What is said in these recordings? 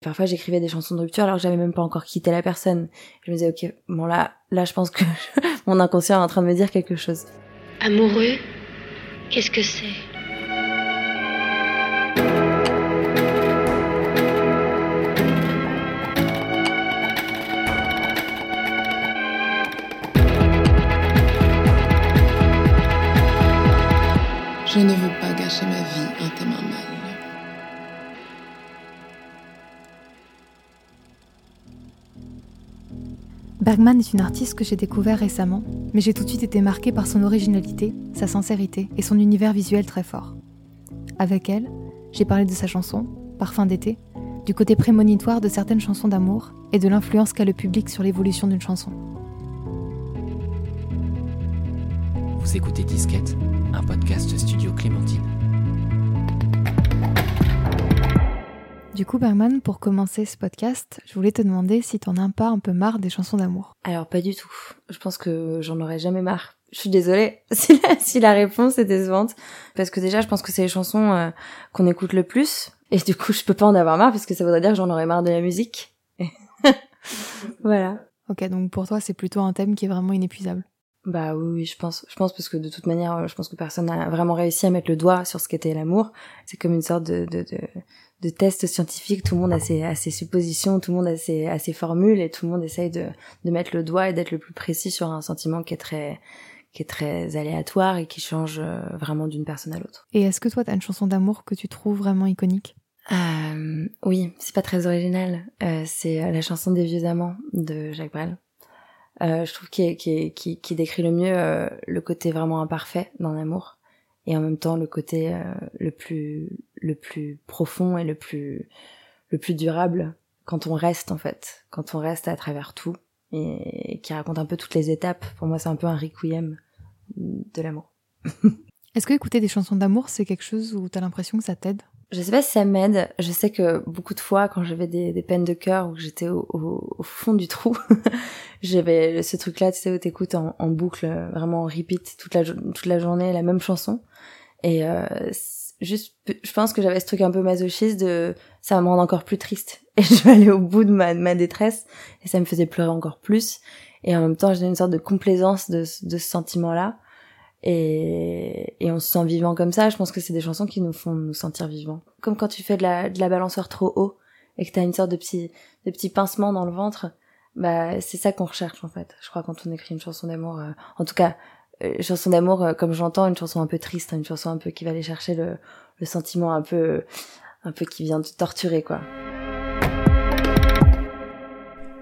Parfois, j'écrivais des chansons de rupture alors que j'avais même pas encore quitté la personne. Je me disais, ok, bon là, là, je pense que mon inconscient est en train de me dire quelque chose. Amoureux, qu'est-ce que c'est? Je ne veux pas gâcher ma vie un thème mal. Bergman est une artiste que j'ai découvert récemment, mais j'ai tout de suite été marquée par son originalité, sa sincérité et son univers visuel très fort. Avec elle, j'ai parlé de sa chanson, Parfum d'été, du côté prémonitoire de certaines chansons d'amour et de l'influence qu'a le public sur l'évolution d'une chanson. Vous écoutez Disquette, un podcast studio Clémentine. Du coup, Bergman, pour commencer ce podcast, je voulais te demander si t'en as pas un peu marre des chansons d'amour. Alors, pas du tout. Je pense que j'en aurais jamais marre. Je suis désolée si la, si la réponse est décevante. Parce que déjà, je pense que c'est les chansons euh, qu'on écoute le plus. Et du coup, je peux pas en avoir marre parce que ça voudrait dire que j'en aurais marre de la musique. voilà. Ok, donc pour toi, c'est plutôt un thème qui est vraiment inépuisable. Bah oui, oui, je pense. Je pense parce que de toute manière, je pense que personne n'a vraiment réussi à mettre le doigt sur ce qu'était l'amour. C'est comme une sorte de, de, de, de test scientifique. Tout le monde a ses, a ses suppositions, tout le monde a ses, a ses formules et tout le monde essaye de, de mettre le doigt et d'être le plus précis sur un sentiment qui est très, qui est très aléatoire et qui change euh, vraiment d'une personne à l'autre. Et est-ce que toi, t'as une chanson d'amour que tu trouves vraiment iconique? Euh, Oui, c'est pas très original. Euh, c'est euh, la chanson des vieux amants de Jacques Brel. Euh, je trouve qui, qui, décrit le mieux euh, le côté vraiment imparfait dans l'amour et en même temps le côté euh, le plus le plus profond et le plus le plus durable quand on reste en fait. Quand on reste à travers tout et, et qui raconte un peu toutes les étapes. Pour moi c'est un peu un requiem de l'amour. Est-ce que écouter des chansons d'amour c'est quelque chose où t'as l'impression que ça t'aide? Je sais pas si ça m'aide. Je sais que beaucoup de fois, quand j'avais des, peines de cœur ou que j'étais au, fond du trou, j'avais ce truc-là, tu sais, où t'écoutes en, boucle, vraiment en repeat toute la, toute la journée, la même chanson. Et euh, juste, je pense que j'avais ce truc un peu masochiste de ça va me rendre encore plus triste. Et je vais aller au bout de ma, ma détresse et ça me faisait pleurer encore plus. Et en même temps, j'ai une sorte de complaisance de, de ce sentiment-là et, et on se sent vivant comme ça. Je pense que c'est des chansons qui nous font nous sentir vivants. Comme quand tu fais de la, de la balançoire trop haut et que t'as une sorte de petit, de petit pincement dans le ventre, bah c'est ça qu'on recherche en fait. Je crois quand on écrit une chanson d'amour, euh, en tout cas euh, une chanson d'amour euh, comme j'entends, une chanson un peu triste, une chanson un peu qui va aller chercher le, le sentiment un peu, un peu qui vient de torturer quoi.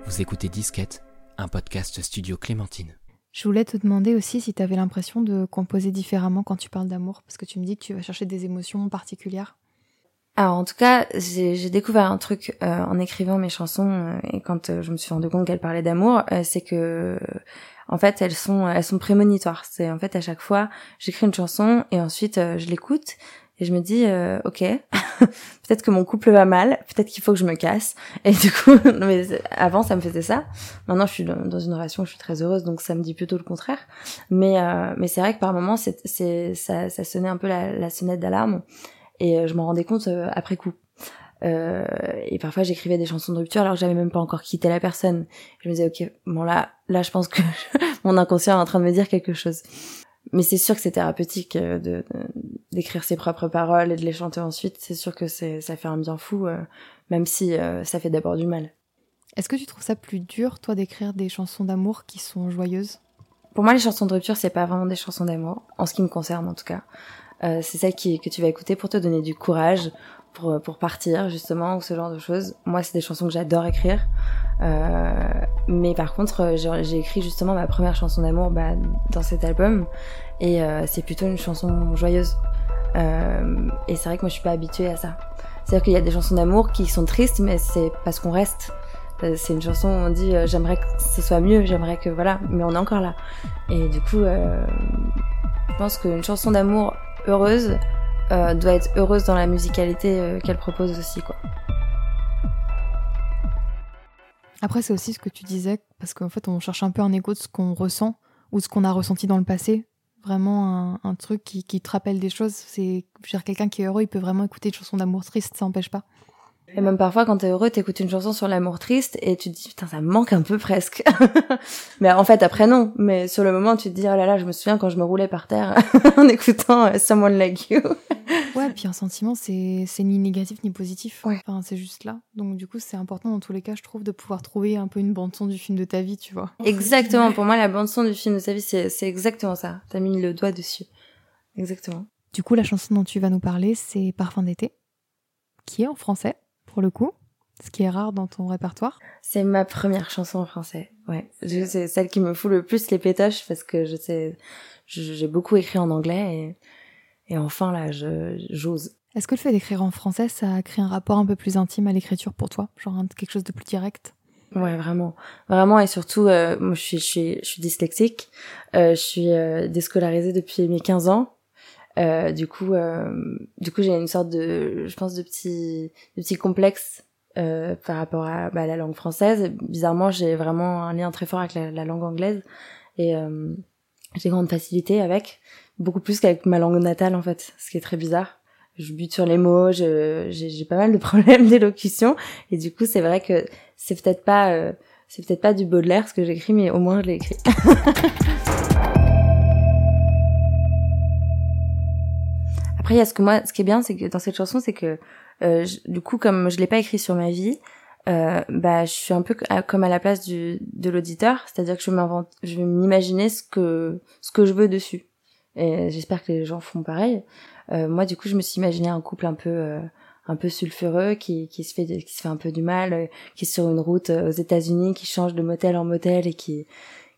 Vous écoutez Disquette, un podcast studio Clémentine. Je voulais te demander aussi si tu avais l'impression de composer différemment quand tu parles d'amour, parce que tu me dis que tu vas chercher des émotions particulières. Alors en tout cas, j'ai découvert un truc euh, en écrivant mes chansons euh, et quand euh, je me suis rendu compte qu'elles parlaient d'amour, c'est que en fait elles sont elles sont prémonitoires. C'est en fait à chaque fois j'écris une chanson et ensuite je l'écoute et je me dis euh, ok peut-être que mon couple va mal peut-être qu'il faut que je me casse. Et du coup mais avant ça me faisait ça. Maintenant je suis dans une relation où je suis très heureuse donc ça me dit plutôt le contraire. Mais euh, mais c'est vrai que par moments c'est c'est ça ça sonnait un peu la, la sonnette d'alarme. Et euh, je m'en rendais compte euh, après coup. Euh, et parfois j'écrivais des chansons de rupture alors que j'avais même pas encore quitté la personne. Je me disais ok bon là là je pense que mon inconscient est en train de me dire quelque chose mais c'est sûr que c'est thérapeutique euh, de d'écrire ses propres paroles et de les chanter ensuite. C'est sûr que c'est ça fait un bien fou, euh, même si euh, ça fait d'abord du mal. Est-ce que tu trouves ça plus dur, toi, d'écrire des chansons d'amour qui sont joyeuses? Pour moi, les chansons de rupture, c'est pas vraiment des chansons d'amour, en ce qui me concerne en tout cas. Euh, c'est celles qui, que tu vas écouter pour te donner du courage, pour, pour partir justement, ou ce genre de choses. Moi, c'est des chansons que j'adore écrire. Euh, mais par contre, j'ai écrit justement ma première chanson d'amour bah, dans cet album, et euh, c'est plutôt une chanson joyeuse. Euh, et c'est vrai que moi, je suis pas habituée à ça. C'est-à-dire qu'il y a des chansons d'amour qui sont tristes, mais c'est parce qu'on reste. C'est une chanson où on dit j'aimerais que ce soit mieux, j'aimerais que voilà, mais on est encore là. Et du coup, je pense qu'une chanson d'amour heureuse euh, doit être heureuse dans la musicalité euh, qu'elle propose aussi quoi. Après c'est aussi ce que tu disais parce qu'en fait on cherche un peu un écho de ce qu'on ressent ou ce qu'on a ressenti dans le passé. Vraiment un, truc qui, qui, te rappelle des choses. C'est, quelqu'un qui est heureux, il peut vraiment écouter une chanson d'amour triste, ça n'empêche pas. Et même parfois, quand t'es heureux, t'écoutes une chanson sur l'amour triste et tu te dis, putain, ça me manque un peu presque. mais en fait, après, non. Mais sur le moment, tu te dis, oh là là, je me souviens quand je me roulais par terre en écoutant euh, Someone Like You. ouais, puis un sentiment, c'est, ni négatif ni positif. Ouais. Enfin, c'est juste là. Donc, du coup, c'est important dans tous les cas, je trouve, de pouvoir trouver un peu une bande-son du film de ta vie, tu vois. Exactement. Pour moi, la bande-son du film de sa vie, c'est, c'est exactement ça. T'as mis le doigt dessus. Exactement. Du coup, la chanson dont tu vas nous parler, c'est Parfum d'été, qui est en français, pour le coup, ce qui est rare dans ton répertoire. C'est ma première chanson en français. Ouais. C'est celle qui me fout le plus les pétoches parce que je sais, j'ai beaucoup écrit en anglais et, et enfin là, je, j'ose. Est-ce que le fait d'écrire en français, ça a créé un rapport un peu plus intime à l'écriture pour toi? Genre quelque chose de plus direct? Ouais, vraiment, vraiment et surtout, euh, moi je suis, je suis, je suis dyslexique. Euh, je suis euh, déscolarisée depuis mes 15 ans. Euh, du coup, euh, du coup, j'ai une sorte de, je pense, de petit, de petit complexe euh, par rapport à bah, la langue française. Bizarrement, j'ai vraiment un lien très fort avec la, la langue anglaise et euh, j'ai grande facilité avec, beaucoup plus qu'avec ma langue natale en fait, ce qui est très bizarre. Je bute sur les mots, j'ai pas mal de problèmes d'élocution et du coup, c'est vrai que c'est peut-être pas, euh, c'est peut-être pas du Baudelaire ce que j'écris, mais au moins je l'ai écrit. Après, il y a ce que moi, ce qui est bien, c'est que dans cette chanson, c'est que euh, je- du coup, comme je l'ai pas écrit sur ma vie, euh, bah, je suis un peu comme à la place du, de l'auditeur, c'est-à-dire que je m'invente, je vais m'imaginer ce que ce que je veux dessus. Et j'espère que les gens font pareil. Euh, moi, du coup, je me suis imaginé un couple un peu euh, un peu sulfureux qui qui se fait qui se fait un peu du mal, euh, qui est sur une route euh, aux États-Unis, qui change de motel en motel et qui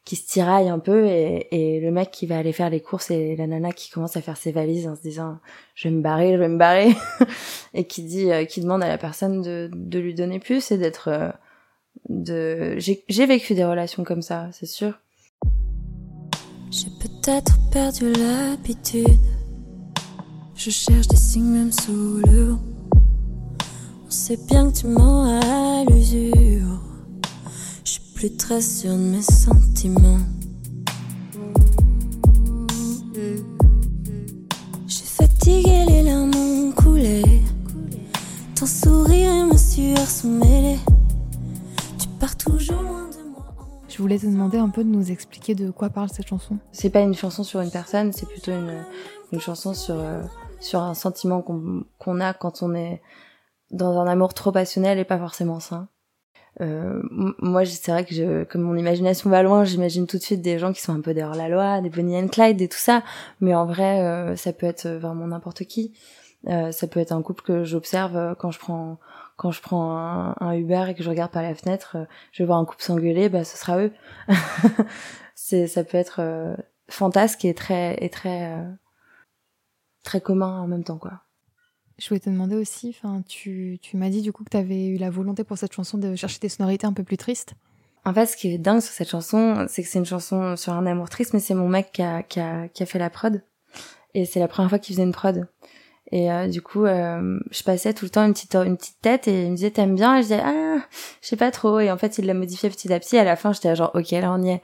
qui se tiraille un peu et, le mec qui va aller faire les courses et la nana qui commence à faire ses valises en se disant je vais me barrer, je vais me barrer et qui dit euh, qui demande à la personne de, de lui donner plus et d'être euh, de j'ai vécu des relations comme ça, c'est sûr. J'ai peut-être perdu l'habitude. Je cherche des signes même sous le. On sait bien que tu mens à l'usure. Je suis plus très sûre de mes sentiments. J'ai fatigué, les larmes ont coulé. Ton sourire et ma sueur sont mêlés. Tu pars toujours loin de moi. Je voulais te demander un peu de nous expliquer de quoi parle cette chanson. C'est pas une chanson sur une personne, c'est plutôt une une chanson sur euh, sur un sentiment qu'on qu'on a quand on est dans un amour trop passionnel et pas forcément sain. Euh, moi, c'est vrai que je, comme mon imagination va loin, j'imagine tout de suite des gens qui sont un peu dehors la loi, des Bonnie and Clyde et tout ça. Mais en vrai, euh, ça peut être vraiment n'importe qui. Euh, ça peut être un couple que j'observe euh, quand je prends quand je prends un, Uber et que je regarde par la fenêtre, euh, je vais voir un couple s'engueuler, bah ce sera eux. c'est ça peut être fantasque et très et très très commun en même temps quoi. Je voulais te demander aussi, tu, tu m'as dit du coup que tu avais eu la volonté pour cette chanson de chercher des sonorités un peu plus tristes. En fait, ce qui est dingue sur cette chanson, c'est que c'est une chanson sur un amour triste, mais c'est mon mec qui a, qui a, qui a fait la prod. Et c'est la première fois qu'il faisait une prod. Et euh, du coup, euh, je passais tout le temps une petite, une petite tête et il me disait t'aimes bien? Et je disais ah, je sais pas trop. Et en fait, il l'a modifié petit à petit. À la fin, j'étais genre ok, là on y est.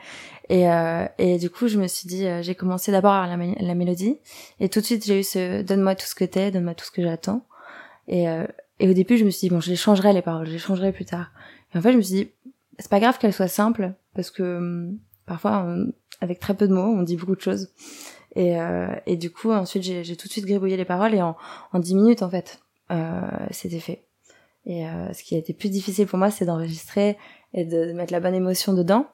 Et, euh, et du coup, je me suis dit, euh, j'ai commencé d'abord à la, la mélodie. Et tout de suite, j'ai eu ce donne-moi tout ce que t'es, donne-moi tout ce que j'attends. Et, euh, et au début, je me suis dit, bon, je les changerai les paroles, je les changerai plus tard. Et en fait, je me suis dit, c'est pas grave qu'elles soient simples, parce que hum, parfois, avec très peu de mots, on dit beaucoup de choses. Et, euh, et du coup, ensuite, j'ai tout de suite gribouillé les paroles et en, en 10 minutes, en fait, euh, c'était fait. Et euh, ce qui a été plus difficile pour moi, c'est d'enregistrer et de, de mettre la bonne émotion dedans.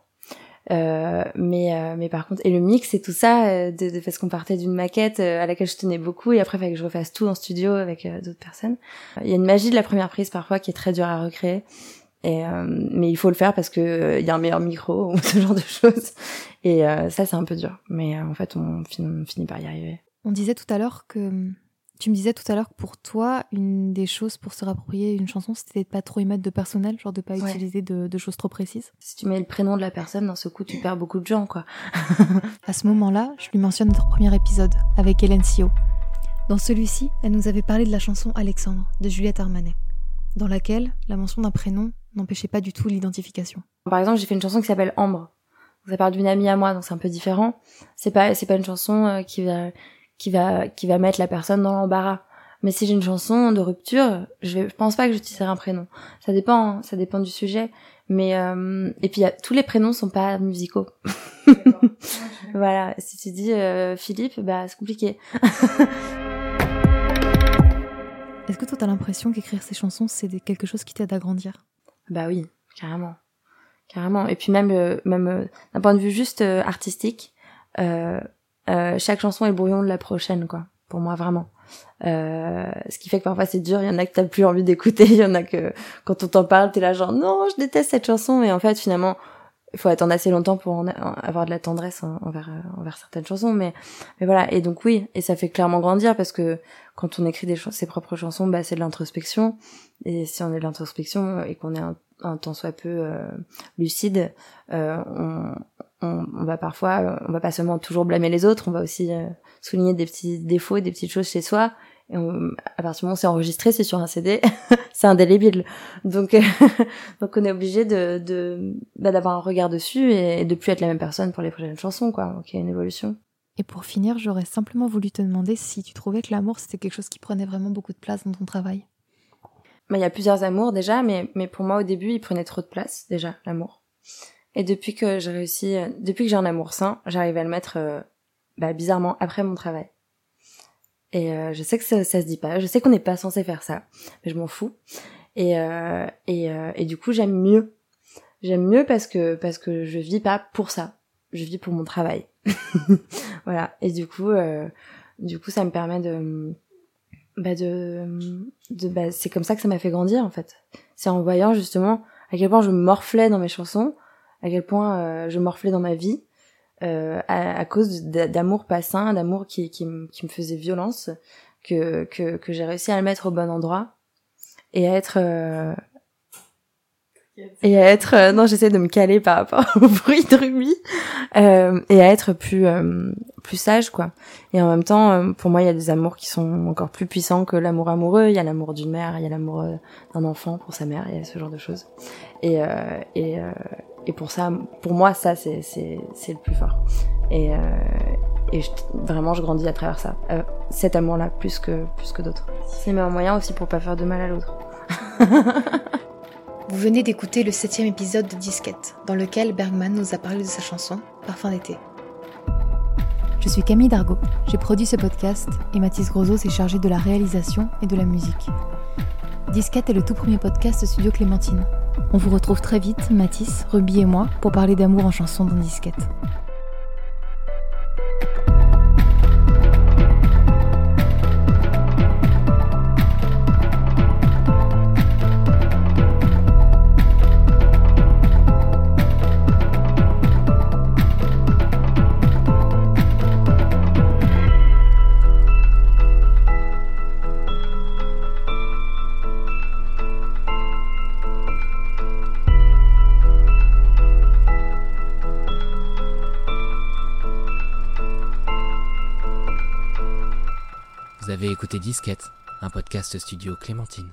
Euh, mais euh, mais par contre et le mix et tout ça euh, de, de parce qu'on partait d'une maquette à laquelle je tenais beaucoup et après il fallait que je refasse tout en studio avec d'autres personnes il y a une magie de la première prise parfois qui est très dure à recréer et euh, mais il faut le faire parce que euh, il y a un meilleur micro ou ce genre de choses et euh, ça c'est un peu dur mais euh, en fait on finit, on finit par y arriver On disait tout à l'heure que. Tu me disais tout à l'heure que pour toi, une des choses pour se réapproprier une chanson, c'était de pas trop y mettre de personnel, genre de pas Ouais. utiliser de, de choses trop précises. si tu mets le prénom de la personne dans ce coup tu perds beaucoup de gens quoi À ce moment-là, je lui mentionne notre premier épisode avec Hélène Sio. Dans celui-ci, elle nous avait parlé de la chanson Alexandre de Juliette Armanet, dans laquelle la mention d'un prénom n'empêchait pas du tout l'identification. Par exemple, j'ai fait une chanson qui s'appelle Ambre. Ça parle d'une amie à moi, donc c'est un peu différent. C'est pas, c'est pas une chanson euh, qui va, qui va, qui va mettre la personne dans l'embarras. Mais si j'ai une chanson de rupture, je, vais, je pense pas que j'utiliserai un prénom. Ça dépend, hein, ça dépend du sujet. Mais euh, et puis y a, tous les prénoms sont pas musicaux. voilà, si tu dis euh, Philippe, bah c'est compliqué. Est-ce que toi t'as l'impression qu'écrire ces chansons c'est quelque chose qui t'aide à grandir? Bah oui, carrément, carrément. Et puis même euh, même euh, d'un point de vue juste euh, artistique, chaque chanson est brouillon de la prochaine, quoi. Pour moi vraiment. Ce qui fait que parfois c'est dur, il y en a que t'as plus envie d'écouter, il y en a que quand on t'en parle, t'es là genre non, je déteste cette chanson, et en fait finalement il faut attendre assez longtemps pour en avoir de la tendresse envers euh, envers certaines chansons, mais mais voilà et donc oui et ça fait clairement grandir parce que quand on écrit des ses propres chansons, bah c'est de l'introspection et si on est de l'introspection et qu'on est un, un tant soit peu euh, lucide, euh, on, on, va parfois, on va pas seulement toujours blâmer les autres, on va aussi souligner des petits défauts, des petites choses chez soi. Et à partir du moment où c'est enregistré, c'est sur un CD, c'est indélébile. Donc, donc on est obligé de, de bah, d'avoir un regard dessus et de plus être la même personne pour les prochaines chansons, quoi. Donc il y a une évolution. Et pour finir, j'aurais simplement voulu te demander si tu trouvais que l'amour c'était quelque chose qui prenait vraiment beaucoup de place dans ton travail. Bah, il y a plusieurs amours déjà, mais, mais pour moi au début, il prenait trop de place déjà l'amour. Et depuis que j'ai réussi, depuis que j'ai un amour sain, j'arrive à le mettre euh, bah, bizarrement après mon travail. Et euh, je sais que ça, ça se dit pas, je sais qu'on n'est pas censé faire ça, mais je m'en fous. Et euh, et, euh, et du coup j'aime mieux, j'aime mieux parce que parce que je vis pas pour ça, je vis pour mon travail. voilà. Et du coup euh, du coup ça me permet de bah de, de bah, c'est comme ça que ça m'a fait grandir en fait. C'est en voyant justement à quel point je morflais dans mes chansons, à quel point euh, je morflais dans ma vie euh, à, à, cause d'amour pas sain, d'amour qui, qui, qui, me faisait violence, que, que, que j'ai réussi à le mettre au bon endroit et à être euh, et à être euh, non j'essaie de me caler par rapport au bruit de Ruby euh, et à être plus euh, plus sage quoi. Et en même temps pour moi il y a des amours qui sont encore plus puissants que l'amour amoureux. Il y a l'amour d'une mère il y a l'amour d'un enfant pour sa mère il y a ce genre de choses. Et et et pour ça, pour moi, ça, c'est, c'est, c'est le plus fort. Et, euh, et je, vraiment, je grandis à travers ça. Euh, cet amour-là, plus que, plus que d'autres. C'est un moyen aussi pour pas faire de mal à l'autre. Vous venez d'écouter le septième épisode de Disquette, dans lequel Bergman nous a parlé de sa chanson Parfum d'été. Je suis Camille Dargaud, j'ai produit ce podcast et Mathis Grosso s'est chargé de la réalisation et de la musique. Disquette est le tout premier podcast Studio Clémentine. On vous retrouve très vite, Mathis, Ruby et moi, pour parler d'amour en chanson dans Disquette. Avez écouté Disquette, un podcast studio Clémentine.